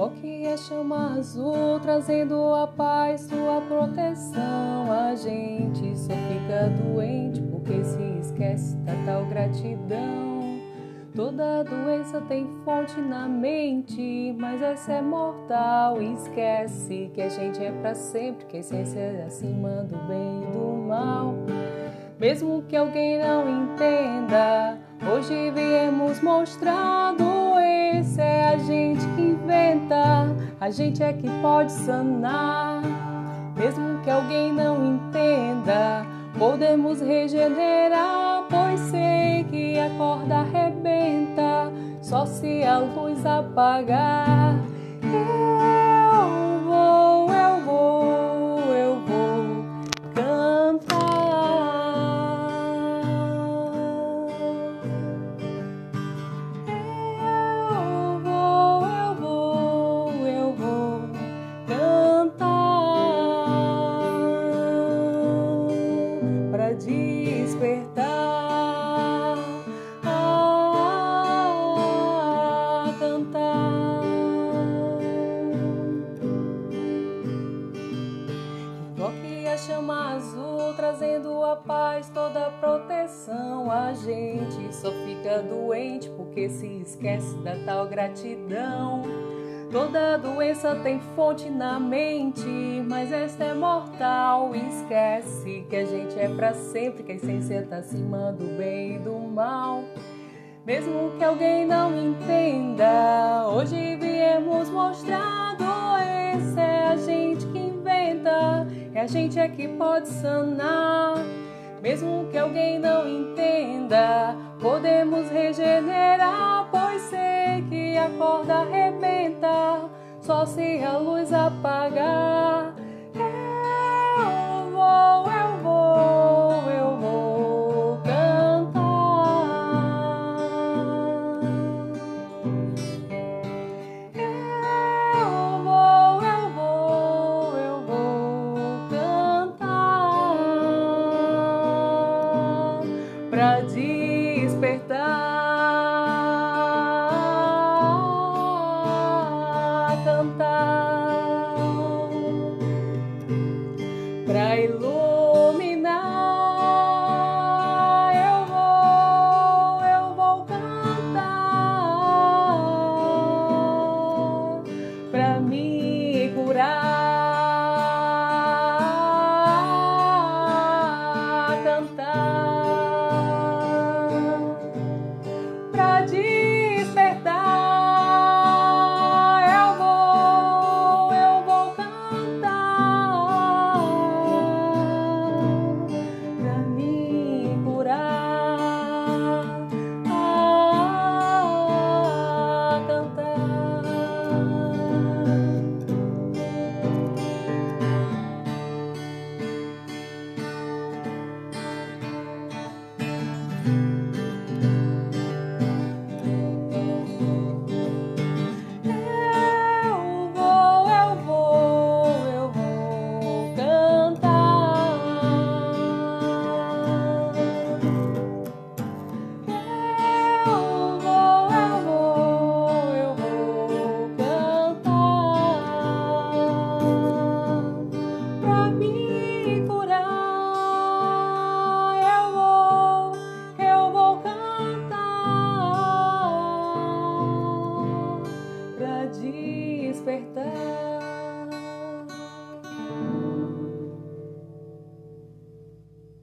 Invoque a chama azul, trazendo a paz, sua proteção. A gente só fica doente porque se esquece da tal gratidão. Toda doença tem fonte na mente, mas essa é mortal. Esquece que a gente é para sempre, que a essência é acima do bem e do mal. Mesmo que alguém não entenda hoje viemos mostrar doença é a gente que inventa, a gente é que pode sanar. Mesmo que alguém não entenda, podemos regenerar, pois sei que a corda arrebenta só se a luz apagar. Chama azul, trazendo a paz, toda a proteção. A gente só fica doente porque se esquece da tal gratidão. Toda doença tem fonte na mente, mas esta é mortal. Esquece que a gente é para sempre, que a essência tá acima do bem e do mal. Mesmo que alguém não entenda, hoje viemos mostrar inventa, é a gente é que pode sanar. Mesmo que alguém não entenda, podemos regenerar, pois sei que a corda arrebenta, só se a luz apagar. pra despertar, cantar. despertar.